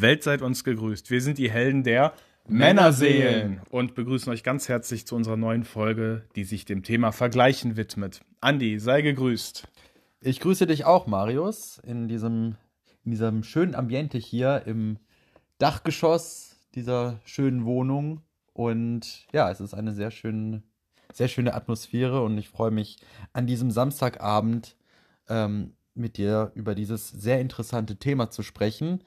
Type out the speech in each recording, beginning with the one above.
Welt seid uns gegrüßt. Wir sind die Helden der Männerseelen und begrüßen euch ganz herzlich zu unserer neuen Folge, die sich dem Thema Vergleichen widmet. Andi, sei gegrüßt. Ich grüße dich auch, Marius, in diesem, in diesem schönen Ambiente hier im Dachgeschoss dieser schönen Wohnung. Und ja, es ist eine sehr schöne, sehr schöne Atmosphäre und ich freue mich an diesem Samstagabend ähm, mit dir über dieses sehr interessante Thema zu sprechen.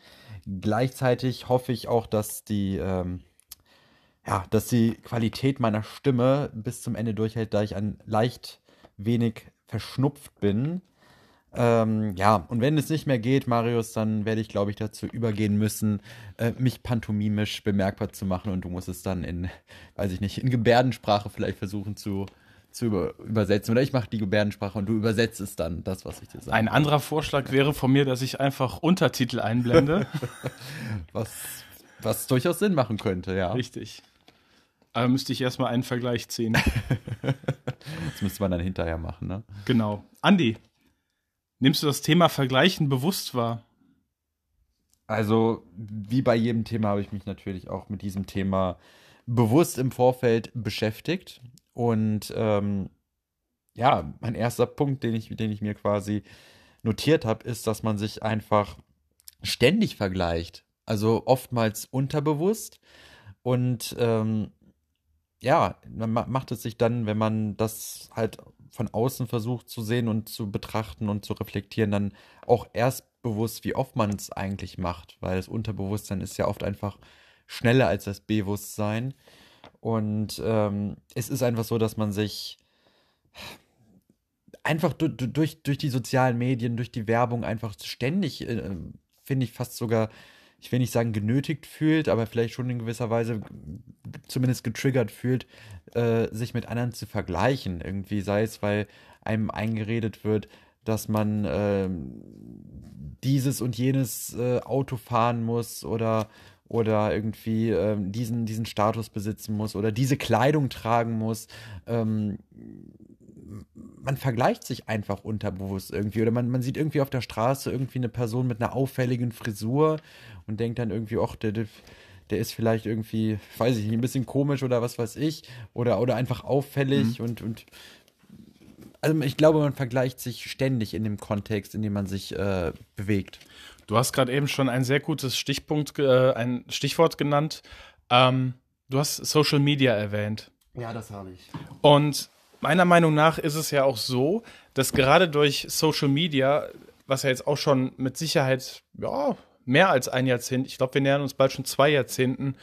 Gleichzeitig hoffe ich auch, dass die, ähm, ja, dass die Qualität meiner Stimme bis zum Ende durchhält, da ich ein leicht wenig verschnupft bin. Ähm, ja, und wenn es nicht mehr geht, Marius, dann werde ich, glaube ich, dazu übergehen müssen, äh, mich pantomimisch bemerkbar zu machen und du musst es dann in, weiß ich nicht, in Gebärdensprache vielleicht versuchen zu, zu über, übersetzen. Oder ich mache die Gebärdensprache und du übersetzt es dann, das, was ich dir sage. Ein anderer Vorschlag wäre von mir, dass ich einfach Untertitel einblende. was, was durchaus Sinn machen könnte, ja. Richtig. Aber müsste ich erstmal einen Vergleich ziehen. das müsste man dann hinterher machen, ne? Genau. Andi, nimmst du das Thema Vergleichen bewusst wahr? Also, wie bei jedem Thema habe ich mich natürlich auch mit diesem Thema bewusst im Vorfeld beschäftigt. Und ähm, ja, mein erster Punkt, den ich, den ich mir quasi notiert habe, ist, dass man sich einfach ständig vergleicht. Also oftmals unterbewusst. Und ähm, ja, man macht es sich dann, wenn man das halt von außen versucht zu sehen und zu betrachten und zu reflektieren, dann auch erst bewusst, wie oft man es eigentlich macht, weil das Unterbewusstsein ist ja oft einfach schneller als das Bewusstsein. Und ähm, es ist einfach so, dass man sich einfach du, du, durch, durch die sozialen Medien, durch die Werbung einfach ständig, äh, finde ich, fast sogar, ich will nicht sagen genötigt fühlt, aber vielleicht schon in gewisser Weise zumindest getriggert fühlt, äh, sich mit anderen zu vergleichen. Irgendwie sei es, weil einem eingeredet wird, dass man äh, dieses und jenes äh, Auto fahren muss oder oder irgendwie ähm, diesen, diesen Status besitzen muss oder diese Kleidung tragen muss. Ähm, man vergleicht sich einfach unterbewusst irgendwie oder man, man sieht irgendwie auf der Straße irgendwie eine Person mit einer auffälligen Frisur und denkt dann irgendwie, ach, der, der, ist vielleicht irgendwie, weiß ich nicht, ein bisschen komisch oder was weiß ich oder, oder einfach auffällig mhm. und, und also ich glaube, man vergleicht sich ständig in dem Kontext, in dem man sich äh, bewegt. Du hast gerade eben schon ein sehr gutes Stichpunkt, äh, ein Stichwort genannt. Ähm, du hast Social Media erwähnt. Ja, das habe ich. Und meiner Meinung nach ist es ja auch so, dass gerade durch Social Media, was ja jetzt auch schon mit Sicherheit ja, mehr als ein Jahrzehnt, ich glaube, wir nähern uns bald schon zwei Jahrzehnten,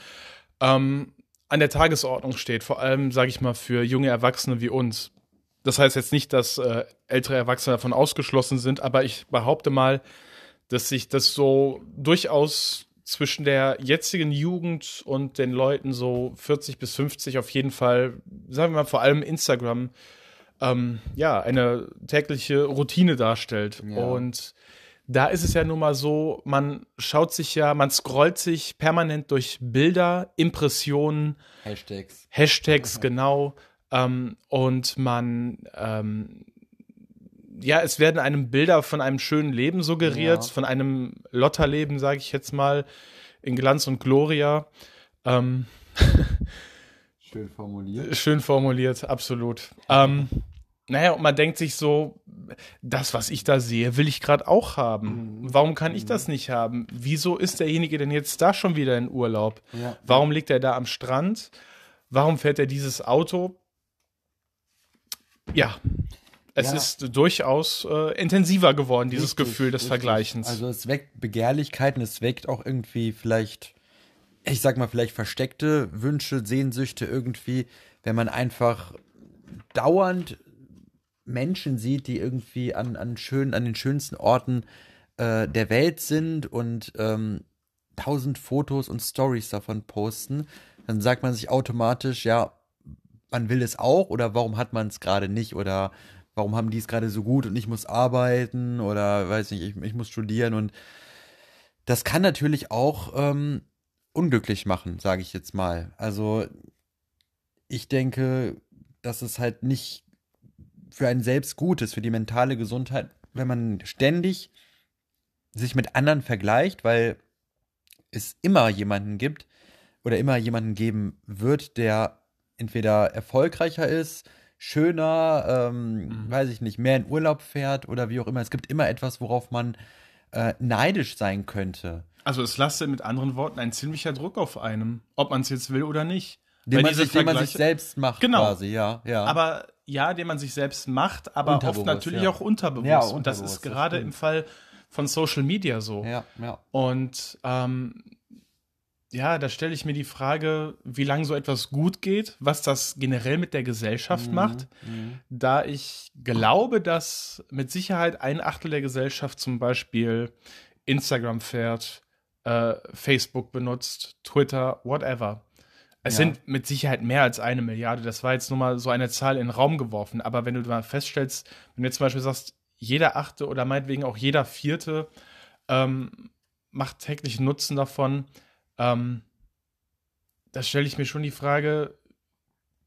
ähm, an der Tagesordnung steht. Vor allem, sage ich mal, für junge Erwachsene wie uns. Das heißt jetzt nicht, dass äh, ältere Erwachsene davon ausgeschlossen sind, aber ich behaupte mal, dass sich das so durchaus zwischen der jetzigen Jugend und den Leuten so 40 bis 50 auf jeden Fall, sagen wir mal vor allem Instagram, ähm, ja, eine tägliche Routine darstellt. Ja. Und da ist es ja nun mal so, man schaut sich ja, man scrollt sich permanent durch Bilder, Impressionen, Hashtags. Hashtags, genau. Ähm, und man ähm, ja, es werden einem Bilder von einem schönen Leben suggeriert, ja. von einem Lotterleben, sage ich jetzt mal, in Glanz und Gloria. Ähm, schön formuliert. Schön formuliert, absolut. Ähm, naja, und man denkt sich so, das, was ich da sehe, will ich gerade auch haben. Mhm. Warum kann ich das mhm. nicht haben? Wieso ist derjenige denn jetzt da schon wieder in Urlaub? Ja. Warum liegt er da am Strand? Warum fährt er dieses Auto? Ja, es ja. ist durchaus äh, intensiver geworden, dieses richtig, Gefühl des richtig. Vergleichens. Also es weckt Begehrlichkeiten, es weckt auch irgendwie vielleicht, ich sag mal, vielleicht versteckte Wünsche, Sehnsüchte irgendwie, wenn man einfach dauernd Menschen sieht, die irgendwie an, an, schön, an den schönsten Orten äh, der Welt sind und ähm, tausend Fotos und Stories davon posten, dann sagt man sich automatisch, ja, man will es auch oder warum hat man es gerade nicht oder warum haben die es gerade so gut und ich muss arbeiten oder weiß nicht, ich, ich muss studieren und das kann natürlich auch ähm, unglücklich machen, sage ich jetzt mal. Also ich denke, dass es halt nicht für einen selbst gut ist, für die mentale Gesundheit, wenn man ständig sich mit anderen vergleicht, weil es immer jemanden gibt oder immer jemanden geben wird, der entweder erfolgreicher ist, schöner, ähm, mhm. weiß ich nicht, mehr in Urlaub fährt oder wie auch immer. Es gibt immer etwas, worauf man äh, neidisch sein könnte. Also es lastet mit anderen Worten ein ziemlicher Druck auf einem, ob man es jetzt will oder nicht. Den man, sich, den man sich selbst macht genau. quasi, ja, ja. Aber ja, den man sich selbst macht, aber oft natürlich ja. auch unterbewusst. Ja, unterbewusst. Und das ist gerade im Fall von Social Media so. Ja, ja. Und ähm, ja, da stelle ich mir die Frage, wie lange so etwas gut geht, was das generell mit der Gesellschaft mhm, macht, mhm. da ich glaube, dass mit Sicherheit ein Achtel der Gesellschaft zum Beispiel Instagram fährt, äh, Facebook benutzt, Twitter, whatever. Es ja. sind mit Sicherheit mehr als eine Milliarde. Das war jetzt nur mal so eine Zahl in den Raum geworfen. Aber wenn du mal feststellst, wenn du jetzt zum Beispiel sagst, jeder achte oder meinetwegen auch jeder vierte ähm, macht täglich Nutzen davon, ähm, da stelle ich mir schon die Frage,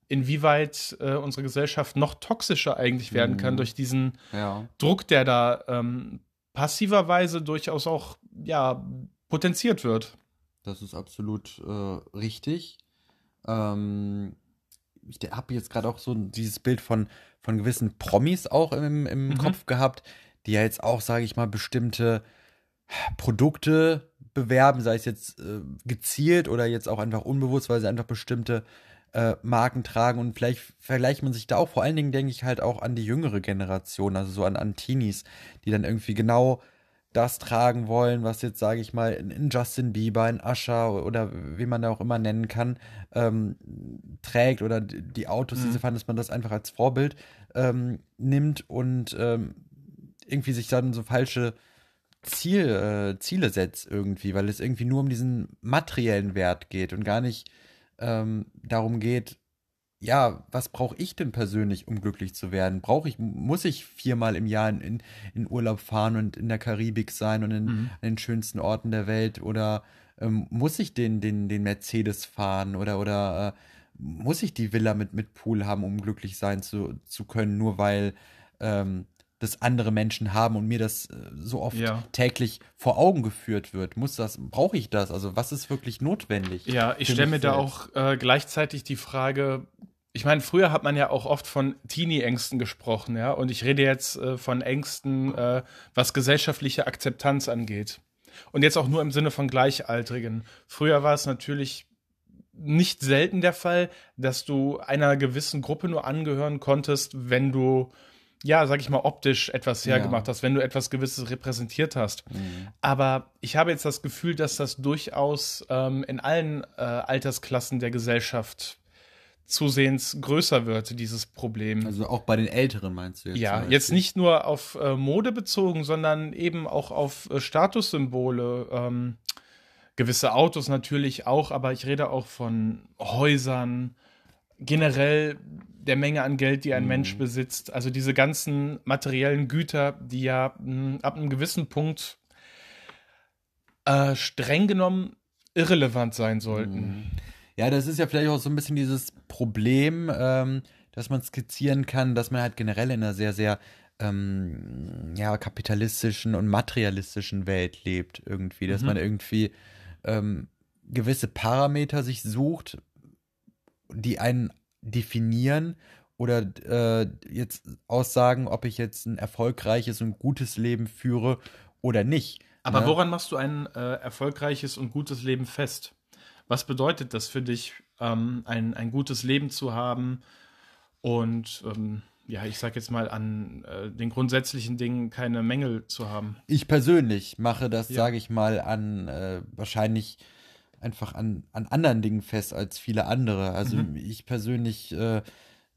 inwieweit äh, unsere Gesellschaft noch toxischer eigentlich werden kann mhm. durch diesen ja. Druck, der da ähm, passiverweise durchaus auch ja, potenziert wird. Das ist absolut äh, richtig. Ähm, ich habe jetzt gerade auch so dieses Bild von, von gewissen Promis auch im, im mhm. Kopf gehabt, die ja jetzt auch, sage ich mal, bestimmte Produkte bewerben, sei es jetzt äh, gezielt oder jetzt auch einfach unbewusst, weil sie einfach bestimmte äh, Marken tragen und vielleicht vergleicht man sich da auch, vor allen Dingen denke ich halt auch an die jüngere Generation, also so an, an Teenies, die dann irgendwie genau das tragen wollen, was jetzt, sage ich mal, in Justin Bieber, in Usher oder wie man da auch immer nennen kann, ähm, trägt oder die Autos, mhm. diese fahren, dass man das einfach als Vorbild ähm, nimmt und ähm, irgendwie sich dann so falsche Ziel, äh, Ziele setzt irgendwie, weil es irgendwie nur um diesen materiellen Wert geht und gar nicht ähm, darum geht, ja, was brauche ich denn persönlich, um glücklich zu werden? Brauche ich, muss ich viermal im Jahr in, in Urlaub fahren und in der Karibik sein und in, mhm. an den schönsten Orten der Welt? Oder ähm, muss ich den, den, den Mercedes fahren oder, oder äh, muss ich die Villa mit, mit Pool haben, um glücklich sein zu, zu können, nur weil ähm, das andere Menschen haben und mir das äh, so oft ja. täglich vor Augen geführt wird. Muss das, brauche ich das? Also was ist wirklich notwendig? Ja, ich stelle mir da auch äh, gleichzeitig die Frage, ich meine, früher hat man ja auch oft von Teenie-Ängsten gesprochen, ja, und ich rede jetzt äh, von Ängsten, äh, was gesellschaftliche Akzeptanz angeht. Und jetzt auch nur im Sinne von Gleichaltrigen. Früher war es natürlich nicht selten der Fall, dass du einer gewissen Gruppe nur angehören konntest, wenn du ja, sag ich mal, optisch etwas hergemacht ja. hast, wenn du etwas Gewisses repräsentiert hast. Mhm. Aber ich habe jetzt das Gefühl, dass das durchaus ähm, in allen äh, Altersklassen der Gesellschaft zusehends größer wird, dieses Problem. Also auch bei den Älteren meinst du jetzt? Ja, jetzt nicht nur auf äh, Mode bezogen, sondern eben auch auf äh, Statussymbole. Ähm, gewisse Autos natürlich auch, aber ich rede auch von Häusern, generell der Menge an Geld, die ein mhm. Mensch besitzt. Also diese ganzen materiellen Güter, die ja mh, hm, ab einem gewissen Punkt äh, streng genommen irrelevant sein sollten. Mhm. Ja, das ist ja vielleicht auch so ein bisschen dieses Problem, ähm, dass man skizzieren kann, dass man halt generell in einer sehr, sehr ähm, ja, kapitalistischen und materialistischen Welt lebt irgendwie, dass mhm. man irgendwie ähm, gewisse Parameter sich sucht, die einen definieren oder äh, jetzt aussagen, ob ich jetzt ein erfolgreiches und gutes Leben führe oder nicht. Aber ne? woran machst du ein äh, erfolgreiches und gutes Leben fest? Was bedeutet das für dich, ähm, ein, ein gutes Leben zu haben und ähm, ja, ich sag jetzt mal, an äh, den grundsätzlichen Dingen keine Mängel zu haben? Ich persönlich mache das, ja. sage ich mal, an äh, wahrscheinlich einfach an, an anderen Dingen fest als viele andere. Also mhm. ich persönlich äh,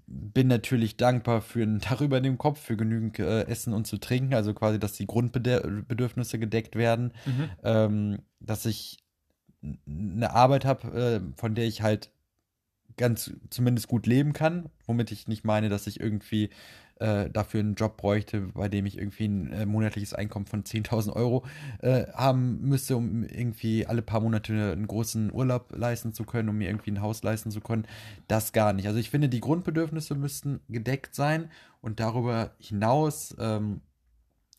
bin natürlich dankbar für ein Dach über dem Kopf, für genügend äh, Essen und zu trinken, also quasi, dass die Grundbedürfnisse gedeckt werden, mhm. ähm, dass ich eine Arbeit habe, äh, von der ich halt ganz zumindest gut leben kann, womit ich nicht meine, dass ich irgendwie äh, dafür einen Job bräuchte, bei dem ich irgendwie ein äh, monatliches Einkommen von 10.000 Euro äh, haben müsste, um irgendwie alle paar Monate einen großen Urlaub leisten zu können, um mir irgendwie ein Haus leisten zu können. Das gar nicht. Also ich finde, die Grundbedürfnisse müssten gedeckt sein und darüber hinaus ähm,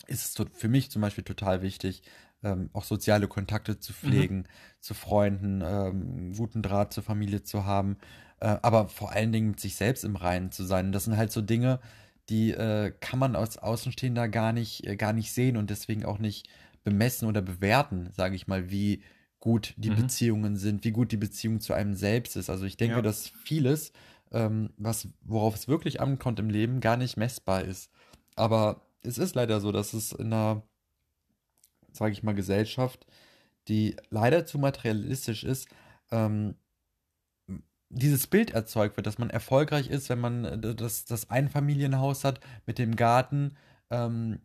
ist es für mich zum Beispiel total wichtig, ähm, auch soziale Kontakte zu pflegen, mhm. zu Freunden, ähm, guten Draht zur Familie zu haben, äh, aber vor allen Dingen mit sich selbst im Reinen zu sein. Das sind halt so Dinge, die äh, kann man als Außenstehender gar nicht, äh, gar nicht sehen und deswegen auch nicht bemessen oder bewerten, sage ich mal, wie gut die mhm. Beziehungen sind, wie gut die Beziehung zu einem selbst ist. Also ich denke, ja. dass vieles, ähm, was, worauf es wirklich ankommt im Leben, gar nicht messbar ist. Aber es ist leider so, dass es in einer, sage ich mal, Gesellschaft, die leider zu materialistisch ist, ähm, dieses Bild erzeugt wird, dass man erfolgreich ist, wenn man äh, das, das Einfamilienhaus hat mit dem Garten, ähm,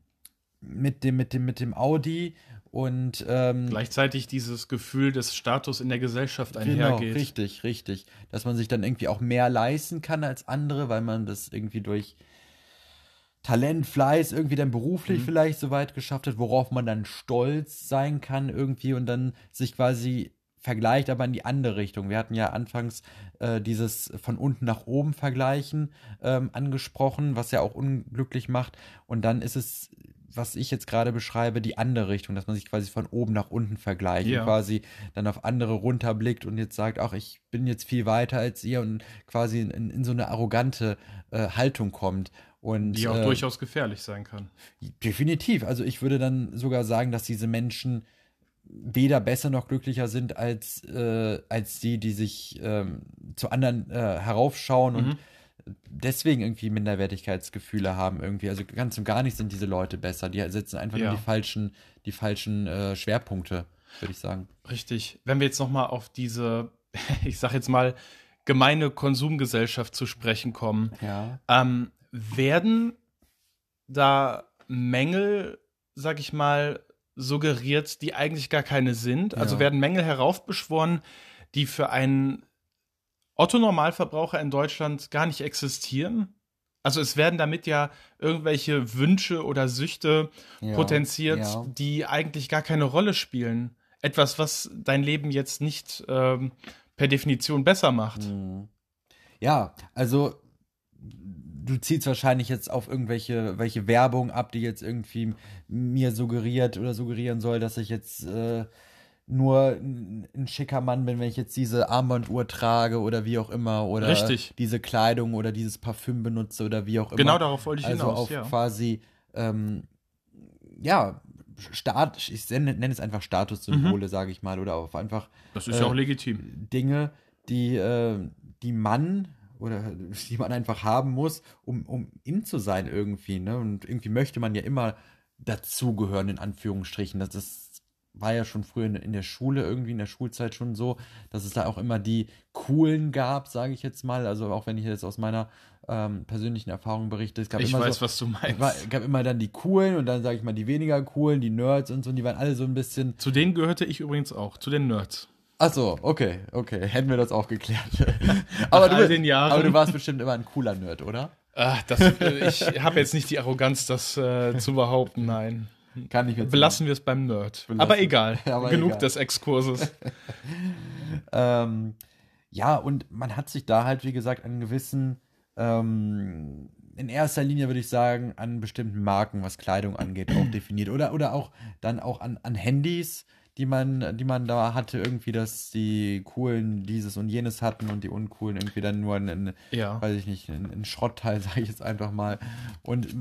mit dem, mit dem, mit dem Audi und ähm, gleichzeitig dieses Gefühl des Status in der Gesellschaft einhergeht. Genau, richtig, richtig. Dass man sich dann irgendwie auch mehr leisten kann als andere, weil man das irgendwie durch Talent, Fleiß irgendwie dann beruflich mhm. vielleicht so weit geschafft hat, worauf man dann stolz sein kann irgendwie und dann sich quasi vergleicht, aber in die andere Richtung. Wir hatten ja anfangs äh, dieses von unten nach oben vergleichen ähm, angesprochen, was ja auch unglücklich macht. Und dann ist es, was ich jetzt gerade beschreibe, die andere Richtung, dass man sich quasi von oben nach unten vergleicht ja. und quasi dann auf andere runterblickt und jetzt sagt, ach, ich bin jetzt viel weiter als ihr und quasi in, in so eine arrogante äh, Haltung kommt. Und, die auch äh, durchaus gefährlich sein kann. Definitiv. Also ich würde dann sogar sagen, dass diese Menschen weder besser noch glücklicher sind als, äh, als die, die sich ähm, zu anderen äh, heraufschauen mhm. und deswegen irgendwie Minderwertigkeitsgefühle haben irgendwie. Also ganz und gar nicht sind diese Leute besser. Die setzen einfach ja. nur die falschen, die falschen äh, Schwerpunkte, würde ich sagen. Richtig. Wenn wir jetzt noch mal auf diese, ich sag jetzt mal, gemeine Konsumgesellschaft zu sprechen kommen, ja. ähm, werden da Mängel, sag ich mal, suggeriert, die eigentlich gar keine sind. Also ja. werden Mängel heraufbeschworen, die für einen Otto-Normalverbraucher in Deutschland gar nicht existieren. Also es werden damit ja irgendwelche Wünsche oder Süchte ja, potenziert, ja. die eigentlich gar keine Rolle spielen. Etwas, was dein Leben jetzt nicht ähm, per Definition besser macht. Hm. Ja, also du ziehst wahrscheinlich jetzt auf irgendwelche welche Werbung ab, die jetzt irgendwie mir suggeriert oder suggerieren soll, dass ich jetzt äh, nur ein, schicker Mann bin, wenn ich jetzt diese Armbanduhr trage oder wie auch immer oder Richtig. diese Kleidung oder dieses Parfüm benutze oder wie auch immer. Genau darauf wollte ich also hinaus. Auf ja. quasi ähm, ja Stat, ich nenne es einfach Statussymbole, mhm. sage ich mal, oder auf einfach. Das ist äh, ja auch legitim. Dinge, die äh, die Mann oder die man einfach haben muss, um, um in zu sein irgendwie. Ne? Und irgendwie möchte man ja immer dazugehören, in Anführungsstrichen. Das, das war ja schon früher in, in, der Schule, irgendwie in der Schulzeit schon so, dass es da auch immer die Coolen gab, sage ich jetzt mal. Also auch wenn ich jetzt aus meiner ähm, persönlichen Erfahrung berichte. Es gab ich immer weiß, so, was du meinst. Es gab immer dann die Coolen und dann sage ich mal die weniger Coolen, die Nerds und so, und die waren alle so ein bisschen. Zu denen gehörte ich übrigens auch, zu den Nerds. Ach so, okay, okay. Hätten wir das auch geklärt. aber, du, aber du warst bestimmt immer ein cooler Nerd, oder? Ach, das, äh, ich habe jetzt nicht die Arroganz, das äh, zu behaupten, nein. Kann ich jetzt Belassen wir es beim Nerd. Belassen. Aber egal. aber Genug egal. des Exkurses. ähm, ja, und man hat sich da halt, wie gesagt, an gewissen, ähm, in erster Linie würde ich sagen, an bestimmten Marken, was Kleidung angeht, auch definiert. Oder, oder auch dann auch an, an Handys die man, die man da hatte, irgendwie, dass die coolen dieses und jenes hatten und die uncoolen irgendwie dann nur ein, ja. weiß ich nicht, ein, ein Schrottteil, sage ich jetzt einfach mal. Und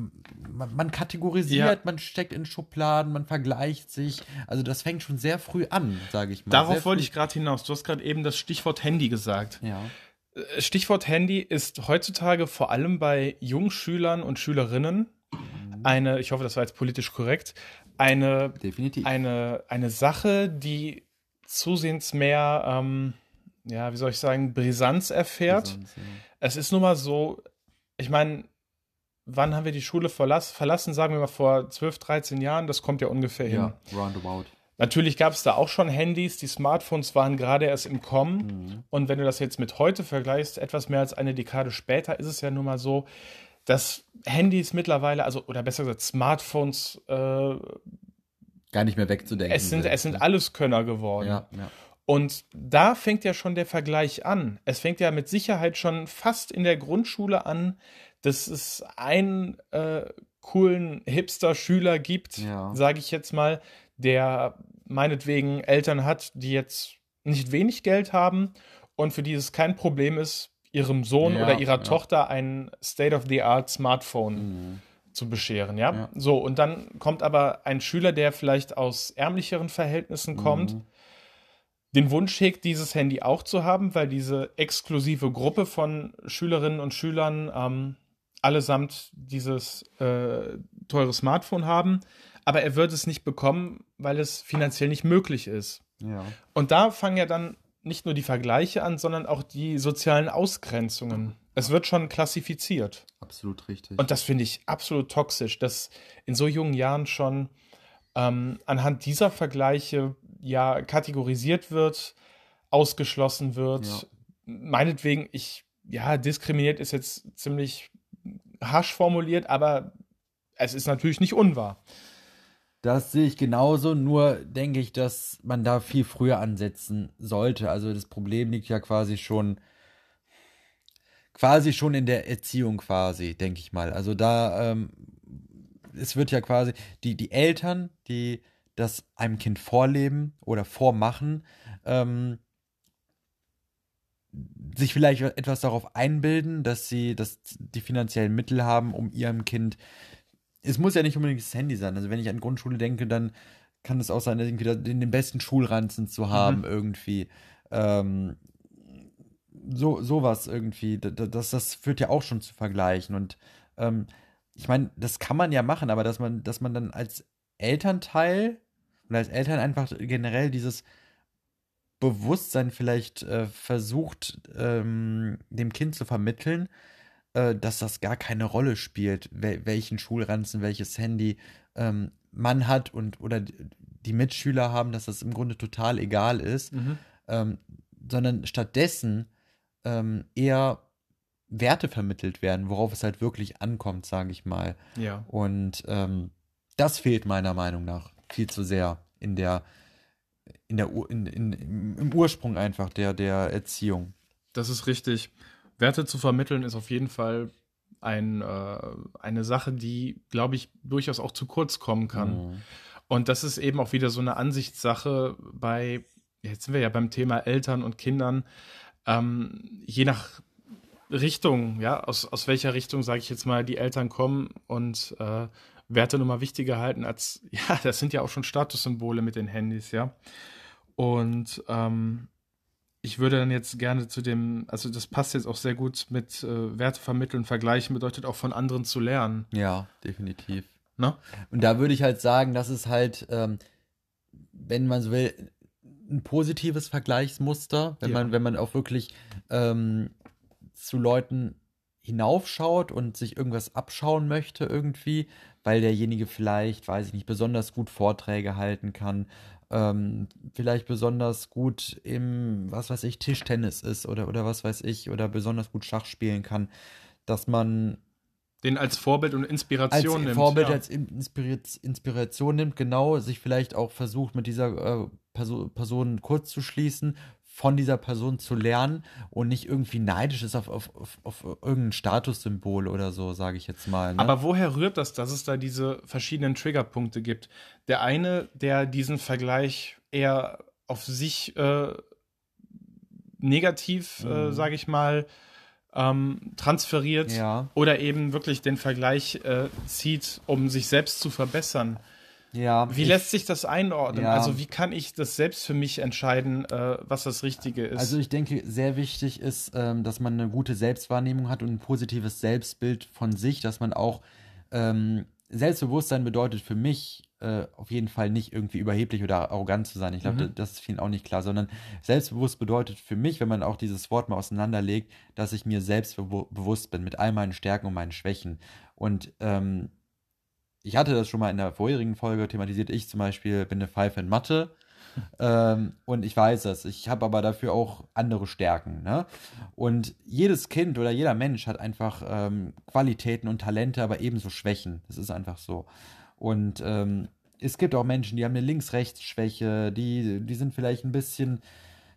man, man kategorisiert, ja. man steckt in Schubladen, man vergleicht sich. Also das fängt schon sehr früh an, sage ich mal. Darauf wollte ich gerade hinaus. Du hast gerade eben das Stichwort Handy gesagt. Ja. Äh, Stichwort Handy ist heutzutage vor allem bei Jungschülern und Schülerinnen. Eine, ich hoffe, das war jetzt politisch korrekt, eine, Definitiv. eine, eine Sache, die zusehends mehr, ähm, ja, wie soll ich sagen, Brisanz erfährt. Brisanz, ja. Es ist nun mal so, ich meine, wann haben wir die Schule verlass, verlassen? Sagen wir mal vor 12, 13 Jahren, das kommt ja ungefähr hin. Ja, roundabout. Natürlich gab es da auch schon Handys, die Smartphones waren gerade erst im Kommen. Mhm. Und wenn du das jetzt mit heute vergleichst, etwas mehr als eine Dekade später, ist es ja nun mal so, dass Handys mittlerweile, also oder besser gesagt Smartphones, äh, gar nicht mehr wegzudenken. Es sind, es sind ne? alles Könner geworden. Ja, ja. Und da fängt ja schon der Vergleich an. Es fängt ja mit Sicherheit schon fast in der Grundschule an, dass es einen äh, coolen Hipster-Schüler gibt, Ja. sage ich jetzt mal, der meinetwegen Eltern hat, die jetzt nicht wenig Geld haben und für die es kein Problem ist, ihrem Sohn Ja, oder ihrer ja. Tochter ein State-of-the-Art Smartphone Mhm. zu bescheren, ja? Ja. So, und dann kommt aber ein Schüler, der vielleicht aus ärmlicheren Verhältnissen kommt, Mhm. den Wunsch hegt, dieses Handy auch zu haben, weil diese exklusive Gruppe von Schülerinnen und Schülern ähm, allesamt dieses äh, teure Smartphone haben, aber er wird es nicht bekommen, weil es finanziell nicht möglich ist. Ja. Und da fangen ja dann nicht nur die Vergleiche an, sondern auch die sozialen Ausgrenzungen. Es wird schon klassifiziert. Absolut richtig. Und das finde ich absolut toxisch, dass in so jungen Jahren schon ähm, anhand dieser Vergleiche ja kategorisiert wird, ausgeschlossen wird. Ja. Meinetwegen, ich, ja, diskriminiert ist jetzt ziemlich harsch formuliert, aber es ist natürlich nicht unwahr. Das sehe ich genauso, nur denke ich, dass man da viel früher ansetzen sollte. Also das Problem liegt ja quasi schon quasi schon in der Erziehung quasi, denke ich mal. Also da ähm, es wird ja quasi die die Eltern, die das einem Kind vorleben oder vormachen, ähm, sich vielleicht etwas darauf einbilden, dass sie dass die finanziellen Mittel haben, um ihrem Kind es muss ja nicht unbedingt das Handy sein. Also wenn ich an Grundschule denke, dann kann es auch sein, dass irgendwie den, den besten Schulranzen zu haben Mhm. irgendwie. Ähm, so sowas irgendwie. Da- da- Das, das führt ja auch schon zu Vergleichen. Und ähm, ich meine, das kann man ja machen, aber dass man, dass man dann als Elternteil und als Eltern einfach generell dieses Bewusstsein vielleicht äh, versucht, ähm, dem Kind zu vermitteln, äh, dass das gar keine Rolle spielt, wel welchen Schulranzen, welches Handy ähm, man hat und oder die Mitschüler haben, dass das im Grunde total egal ist, ähm, sondern stattdessen ähm, eher Werte vermittelt werden, worauf es halt wirklich ankommt, sage ich mal. Ja. Und ähm, das fehlt meiner Meinung nach viel zu sehr in der in der in, in, im im Ursprung einfach der der Erziehung. Das ist richtig. Werte zu vermitteln ist auf jeden Fall ein, äh, eine Sache, die, glaube ich, durchaus auch zu kurz kommen kann. Mhm. Und das ist eben auch wieder so eine Ansichtssache bei, jetzt sind wir ja beim Thema Eltern und Kindern, ähm, je nach Richtung, ja, aus, aus welcher Richtung, sage ich jetzt mal, die Eltern kommen und äh, Werte nun mal wichtiger halten als, ja, das sind ja auch schon Statussymbole mit den Handys, ja. Und ähm, ich würde dann jetzt gerne zu dem, also das passt jetzt auch sehr gut mit äh, Werte vermitteln, vergleichen, bedeutet auch von anderen zu lernen. Ja, definitiv. Ne? Und da würde ich halt sagen, das ist halt, ähm, wenn man so will, ein positives Vergleichsmuster, wenn Ja. man, wenn man auch wirklich ähm, zu Leuten hinaufschaut und sich irgendwas abschauen möchte irgendwie, weil derjenige vielleicht, weiß ich nicht, besonders gut Vorträge halten kann, ähm, vielleicht besonders gut im, was weiß ich, Tischtennis ist oder, oder was weiß ich, oder besonders gut Schach spielen kann, dass man Den als Vorbild und als Inspiration nimmt. Vorbild, ja. als In- Inspiriz Inspiration nimmt, genau, sich vielleicht auch versucht, mit dieser äh, Perso Person kurz zu schließen, von dieser Person zu lernen und nicht irgendwie neidisch ist auf, auf, auf, auf irgendein Statussymbol oder so, sage ich jetzt mal. Ne? Aber woher rührt das, dass es da diese verschiedenen Triggerpunkte gibt? Der eine, der diesen Vergleich eher auf sich äh, negativ, äh, Mhm. sage ich mal, ähm, transferiert ja, oder eben wirklich den Vergleich äh, zieht, um sich selbst zu verbessern. Ja. Wie lässt sich das einordnen? Ja. Also wie kann ich das selbst für mich entscheiden, äh, was das Richtige ist? Also ich denke, sehr wichtig ist, ähm, dass man eine gute Selbstwahrnehmung hat und ein positives Selbstbild von sich, dass man auch ähm, Selbstbewusstsein bedeutet für mich äh, auf jeden Fall nicht irgendwie überheblich oder arrogant zu sein. Ich glaube, Mhm. das ist vielen auch nicht klar, sondern selbstbewusst bedeutet für mich, wenn man auch dieses Wort mal auseinanderlegt, dass ich mir selbst bewu- bewusst bin mit all meinen Stärken und meinen Schwächen. Und ähm, ich hatte das schon mal in der vorherigen Folge thematisiert. Ich zum Beispiel bin eine Pfeife in Mathe. ähm, und ich weiß das. Ich habe aber dafür auch andere Stärken. Ne? Und jedes Kind oder jeder Mensch hat einfach ähm, Qualitäten und Talente, aber ebenso Schwächen. Das ist einfach so. Und ähm, es gibt auch Menschen, die haben eine Links-Rechts-Schwäche, die, die sind vielleicht ein bisschen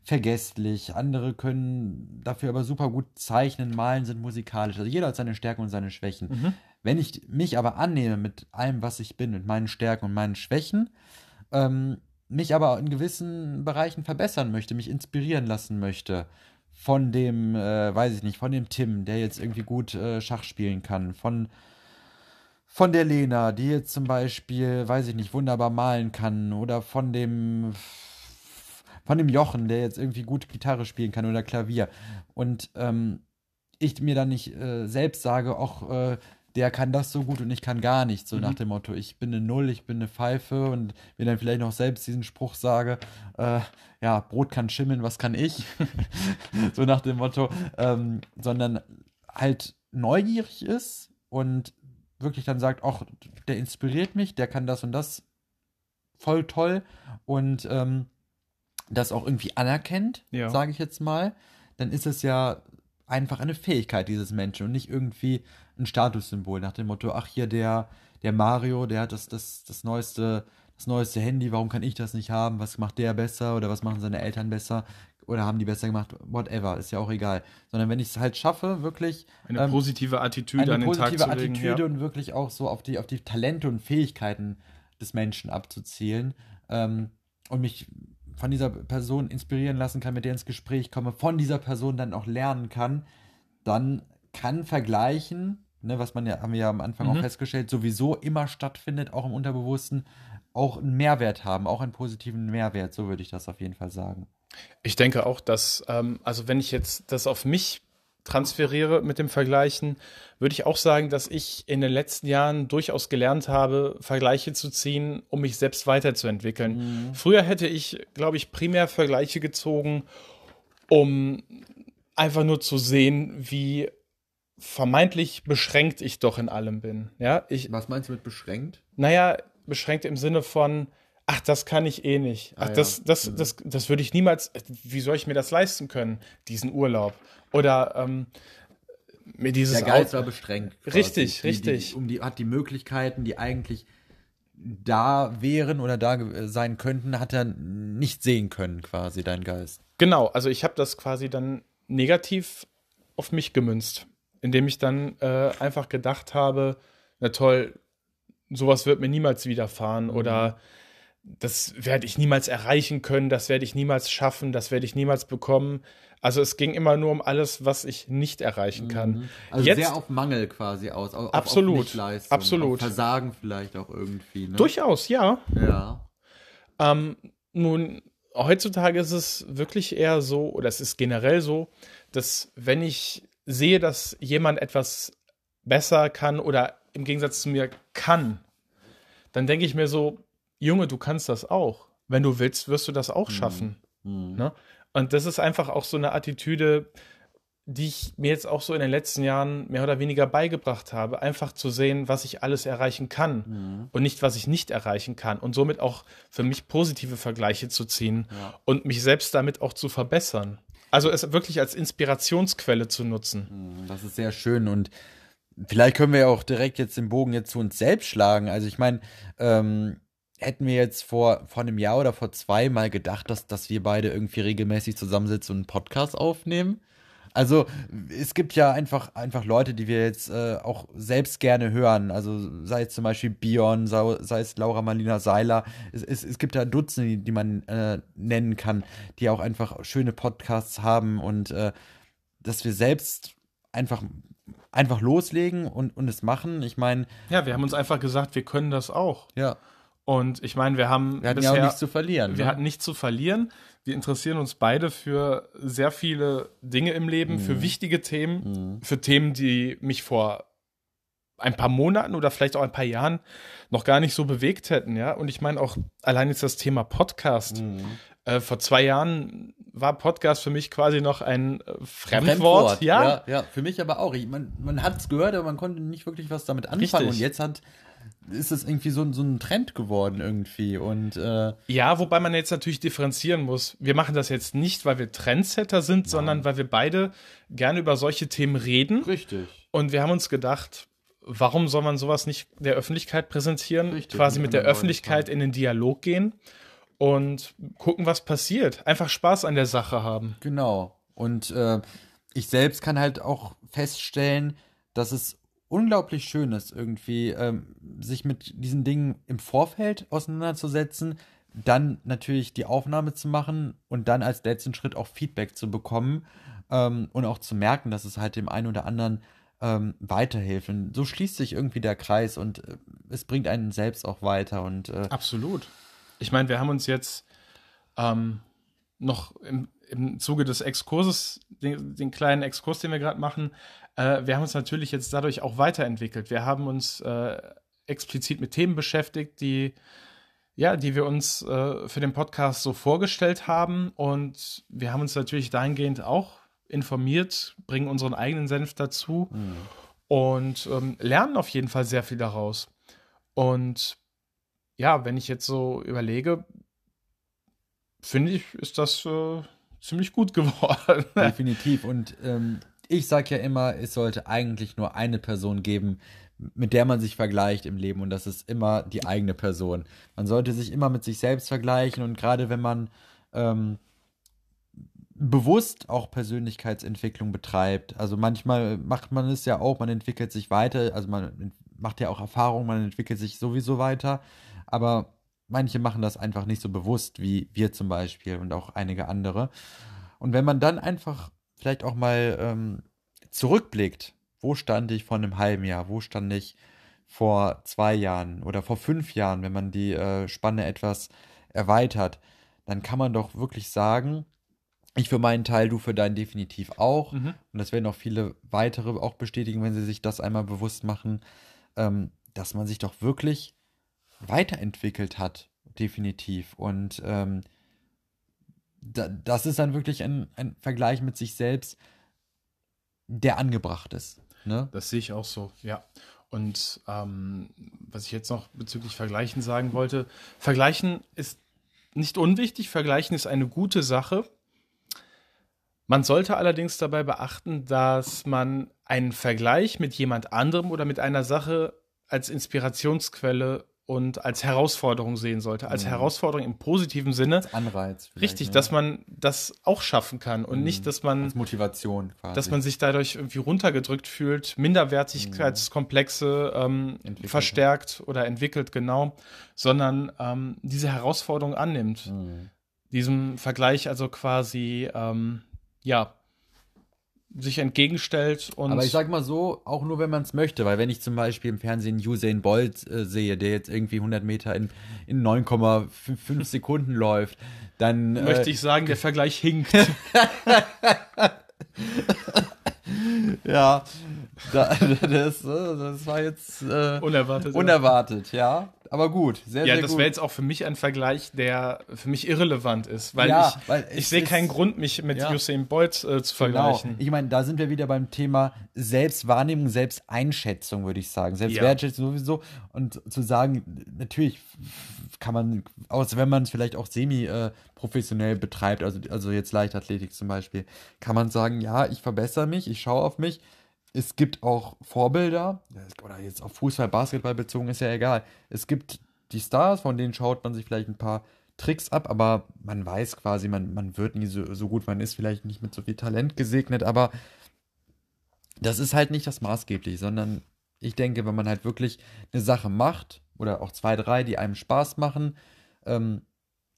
vergesslich, andere können dafür aber super gut zeichnen, malen, sind musikalisch. Also jeder hat seine Stärken und seine Schwächen. Mhm. Wenn ich mich aber annehme mit allem, was ich bin, mit meinen Stärken und meinen Schwächen, ähm, mich aber in gewissen Bereichen verbessern möchte, mich inspirieren lassen möchte von dem, äh, weiß ich nicht, von dem Tim, der jetzt irgendwie gut äh, Schach spielen kann, von von der Lena, die jetzt zum Beispiel, weiß ich nicht, wunderbar malen kann, oder von dem von dem Jochen, der jetzt irgendwie gut Gitarre spielen kann oder Klavier. Und ähm, ich mir dann nicht äh, selbst sage, auch äh, der kann das so gut und ich kann gar nicht. So Mhm. nach dem Motto, ich bin eine Null, ich bin eine Pfeife und mir dann vielleicht noch selbst diesen Spruch sage, äh, ja, Brot kann schimmeln, was kann ich? so nach dem Motto, ähm, sondern halt neugierig ist und wirklich dann sagt, ach, der inspiriert mich, der kann das und das voll toll und ähm, das auch irgendwie anerkennt, Ja. sage ich jetzt mal, dann ist es ja einfach eine Fähigkeit dieses Menschen und nicht irgendwie ein Statussymbol nach dem Motto, ach hier der, der Mario, der hat das, das, das neueste, das neueste Handy, warum kann ich das nicht haben? Was macht der besser oder was machen seine Eltern besser? Oder haben die besser gemacht? Whatever, ist ja auch egal. Sondern wenn ich es halt schaffe, wirklich Eine ähm, positive Attitüde eine an den Tag positive zu legen. Attitüde ja. und wirklich auch so auf die, auf die Talente und Fähigkeiten des Menschen abzuzielen ähm, und mich von dieser Person inspirieren lassen kann, mit der ins Gespräch komme, von dieser Person dann auch lernen kann, dann kann Vergleichen, ne, was man ja, haben wir ja am Anfang auch Mhm. festgestellt, sowieso immer stattfindet, auch im Unterbewussten, auch einen Mehrwert haben, auch einen positiven Mehrwert, so würde ich das auf jeden Fall sagen. Ich denke auch, dass, ähm, also wenn ich jetzt das auf mich transferiere mit dem Vergleichen, würde ich auch sagen, dass ich in den letzten Jahren durchaus gelernt habe, Vergleiche zu ziehen, um mich selbst weiterzuentwickeln. Früher hätte ich, glaube ich, primär Vergleiche gezogen, um einfach nur zu sehen, wie vermeintlich beschränkt ich doch in allem bin. Ja, ich, Was meinst du mit beschränkt? naja, beschränkt im Sinne von, ach, das kann ich eh nicht. Ach, Ah, ja. das, das, Mhm. das, das würde ich niemals, wie soll ich mir das leisten können, diesen Urlaub? Oder ähm, mir dieses Der Geist war beschränkt. Richtig, Die- richtig. Die, um die, hat die Möglichkeiten, die eigentlich da wären oder da ge- sein könnten, hat er nicht sehen können, quasi, dein Geist. Genau, also ich habe das quasi dann negativ auf mich gemünzt, indem ich dann äh, einfach gedacht habe, na toll, sowas wird mir niemals widerfahren oder das werde ich niemals erreichen können, das werde ich niemals schaffen, das werde ich niemals bekommen. Also es ging immer nur um alles, was ich nicht erreichen kann. Also Jetzt sehr auf Mangel quasi aus. Auf, Absolut, Auf absolut. Auf Versagen vielleicht auch irgendwie. Ne? durchaus, ja. Ja. Ähm, nun, heutzutage ist es wirklich eher so, oder es ist generell so, dass wenn ich sehe, dass jemand etwas besser kann oder im Gegensatz zu mir kann, dann denke ich mir so, Junge, du kannst das auch. Wenn du willst, wirst du das auch schaffen. Hm. Ne? Und das ist einfach auch so eine Attitüde, die ich mir jetzt auch so in den letzten Jahren mehr oder weniger beigebracht habe, einfach zu sehen, was ich alles erreichen kann Hm. und nicht, was ich nicht erreichen kann und somit auch für mich positive Vergleiche zu ziehen Ja. und mich selbst damit auch zu verbessern. Also es wirklich als Inspirationsquelle zu nutzen. Hm, Das ist sehr schön und vielleicht können wir ja auch direkt jetzt den Bogen jetzt zu uns selbst schlagen. Also ich meine, ähm, hätten wir jetzt vor, vor einem Jahr oder vor zwei mal gedacht, dass, dass wir beide irgendwie regelmäßig zusammensitzen und einen Podcast aufnehmen? Also es gibt ja einfach, einfach Leute, die wir jetzt äh, auch selbst gerne hören. Also sei es zum Beispiel Bion, sei, sei es Laura Marlina Seiler. Es, es, es gibt da Dutzende, die, die man äh, nennen kann, die auch einfach schöne Podcasts haben und äh, dass wir selbst einfach, einfach loslegen und, und es machen. Ich meine, Ja, wir haben uns einfach gesagt, wir können das auch. ja, Und ich meine, wir haben wir hatten ja auch nichts zu verlieren. Wir ne? hatten nichts zu verlieren. Wir interessieren uns beide für sehr viele Dinge im Leben, Mhm. für wichtige Themen, für Themen, die mich vor ein paar Monaten oder vielleicht auch ein paar Jahren noch gar nicht so bewegt hätten, ja. Und ich meine auch allein jetzt das Thema Podcast. Mhm. Äh, vor zwei Jahren war Podcast für mich quasi noch ein äh, Fremdwort. Ja, ja, ja, für mich aber auch. Ich, man man hat es gehört, aber man konnte nicht wirklich was damit anfangen. Richtig. Und jetzt hat ist es irgendwie so, ein- so ein Trend geworden irgendwie. Und äh, Ja, wobei man jetzt natürlich differenzieren muss. Wir machen das jetzt nicht, weil wir Trendsetter sind, sondern weil wir beide gerne über solche Themen reden. richtig. Und wir haben uns gedacht, warum soll man sowas nicht der Öffentlichkeit präsentieren? Richtig, quasi mit der Öffentlichkeit in den Dialog gehen. und gucken, was passiert. Einfach Spaß an der Sache haben. Genau. Und äh, ich selbst kann halt auch feststellen, dass es unglaublich schön ist, irgendwie ähm, sich mit diesen Dingen im Vorfeld auseinanderzusetzen, dann natürlich die Aufnahme zu machen und dann als letzten Schritt auch Feedback zu bekommen ähm, und auch zu merken, dass es halt dem einen oder anderen ähm, weiterhilft. Und so schließt sich irgendwie der Kreis und äh, es bringt einen selbst auch weiter. Und, äh, Absolut. Ich meine, wir haben uns jetzt ähm, noch im, im Zuge des Exkurses, den, den kleinen Exkurs, den wir gerade machen, äh, wir haben uns natürlich jetzt dadurch auch weiterentwickelt. Wir haben uns äh, explizit mit Themen beschäftigt, die ja, die wir uns äh, für den Podcast so vorgestellt haben. Und wir haben uns natürlich dahingehend auch informiert, bringen unseren eigenen Senf dazu mhm. und ähm, lernen auf jeden Fall sehr viel daraus. Und ja, wenn ich jetzt so überlege, finde ich, ist das äh, ziemlich gut geworden. Definitiv. Und ähm, ich sage ja immer, es sollte eigentlich nur eine Person geben, mit der man sich vergleicht im Leben und das ist immer die eigene Person. Man sollte sich immer mit sich selbst vergleichen und gerade wenn man ähm, bewusst auch Persönlichkeitsentwicklung betreibt, also manchmal macht man es ja auch, man entwickelt sich weiter, also man macht ja auch Erfahrungen, man entwickelt sich sowieso weiter, aber manche machen das einfach nicht so bewusst wie wir zum Beispiel und auch einige andere. Und wenn man dann einfach vielleicht auch mal ähm, zurückblickt wo stand ich vor einem halben Jahr? Wo stand ich vor zwei Jahren oder vor fünf Jahren, wenn man die äh, Spanne etwas erweitert? Dann kann man doch wirklich sagen, ich für meinen Teil, du für deinen definitiv auch. Mhm. Und das werden auch viele weitere auch bestätigen, wenn sie sich das einmal bewusst machen, ähm, dass man sich doch wirklich weiterentwickelt hat, definitiv. Und ähm, da, das ist dann wirklich ein, ein Vergleich mit sich selbst, der angebracht ist. Ne? Das sehe ich auch so, ja. Und ähm, was ich jetzt noch bezüglich Vergleichen sagen wollte, Vergleichen ist nicht unwichtig, Vergleichen ist eine gute Sache. Man sollte allerdings dabei beachten, dass man einen Vergleich mit jemand anderem oder mit einer Sache als Inspirationsquelle und als Herausforderung sehen sollte. Als mhm. Herausforderung im positiven Sinne. Als Anreiz. Richtig, ne? dass man das auch schaffen kann und mhm. nicht, dass man. Als Motivation quasi. Dass man sich dadurch irgendwie runtergedrückt fühlt, Minderwertigkeitskomplexe ähm, verstärkt oder entwickelt, genau, sondern ähm, diese Herausforderung annimmt. Mhm. Diesem Vergleich also quasi, ähm, ja, sich entgegenstellt. Und Aber ich sag mal so, auch nur wenn man es möchte, weil wenn ich zum Beispiel im Fernsehen Usain Bolt äh, sehe, der jetzt irgendwie 100 Meter in, in 9,5 Sekunden läuft, dann. Äh, Möchte ich sagen, der Vergleich hinkt. ja, da, das, äh, das war jetzt äh, unerwartet. Unerwartet, ja. ja. Aber gut, sehr, ja, sehr gut. Ja, das wäre jetzt auch für mich ein Vergleich, der für mich irrelevant ist, weil ja, ich, weil ich sehe keinen Grund, mich mit ja. Usain Bolt äh, zu genau. vergleichen. Genau. Ich meine, da sind wir wieder beim Thema Selbstwahrnehmung, Selbsteinschätzung, würde ich sagen. Selbstwertschätzung sowieso. Und zu sagen, natürlich kann man, außer wenn man es vielleicht auch semi-professionell äh, betreibt, also, also jetzt Leichtathletik zum Beispiel, kann man sagen, ja, ich verbessere mich, ich schaue auf mich, es gibt auch Vorbilder, oder jetzt auf Fußball, Basketball bezogen, ist ja egal. Es gibt die Stars, von denen schaut man sich vielleicht ein paar Tricks ab, aber man weiß quasi, man, man wird nie so, so gut, man ist vielleicht nicht mit so viel Talent gesegnet, aber das ist halt nicht das Maßgebliche, sondern ich denke, wenn man halt wirklich eine Sache macht, oder auch zwei, drei, die einem Spaß machen, ähm,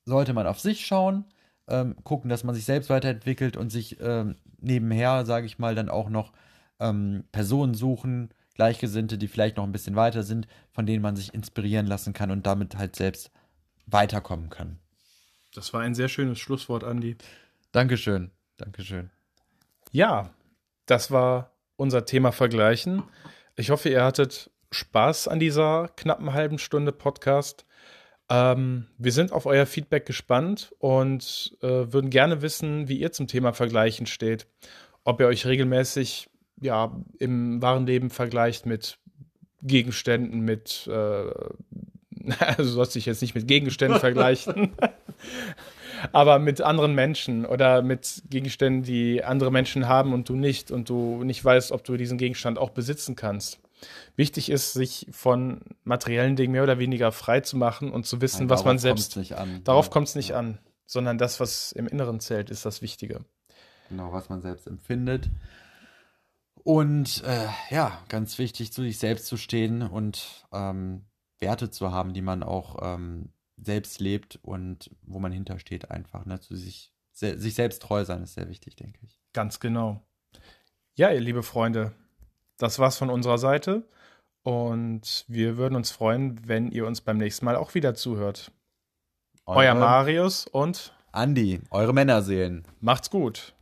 sollte man auf sich schauen, ähm, gucken, dass man sich selbst weiterentwickelt und sich ähm, nebenher, sage ich mal, dann auch noch ähm, Personen suchen, Gleichgesinnte, die vielleicht noch ein bisschen weiter sind, von denen man sich inspirieren lassen kann und damit halt selbst weiterkommen kann. Das war ein sehr schönes Schlusswort, Andi. Dankeschön. Dankeschön. Ja, das war unser Thema Vergleichen. Ich hoffe, ihr hattet Spaß an dieser knappen halben Stunde Podcast. Ähm, wir sind auf euer Feedback gespannt und äh, würden gerne wissen, wie ihr zum Thema Vergleichen steht. Ob ihr euch regelmäßig ja, im wahren Leben vergleicht mit Gegenständen, mit, äh, also sollst dich jetzt nicht mit Gegenständen vergleichen, aber mit anderen Menschen oder mit Gegenständen, die andere Menschen haben und du nicht und du nicht weißt, ob du diesen Gegenstand auch besitzen kannst. Wichtig ist, sich von materiellen Dingen mehr oder weniger frei zu machen und zu wissen, Nein, was man selbst. Nicht an. Darauf ja. kommt es nicht ja. an, sondern das, was im Inneren zählt, ist das Wichtige. Genau, was man selbst empfindet. Und äh, ja, ganz wichtig, zu sich selbst zu stehen und ähm, Werte zu haben, die man auch ähm, selbst lebt und wo man hintersteht, einfach. Ne? Zu sich, se sich selbst treu sein ist sehr wichtig, denke ich. Ganz genau. Ja, ihr liebe Freunde, das war's von unserer Seite. Und wir würden uns freuen, wenn ihr uns beim nächsten Mal auch wieder zuhört. Eure Euer Marius und Andi, eure Männerseelen. Macht's gut.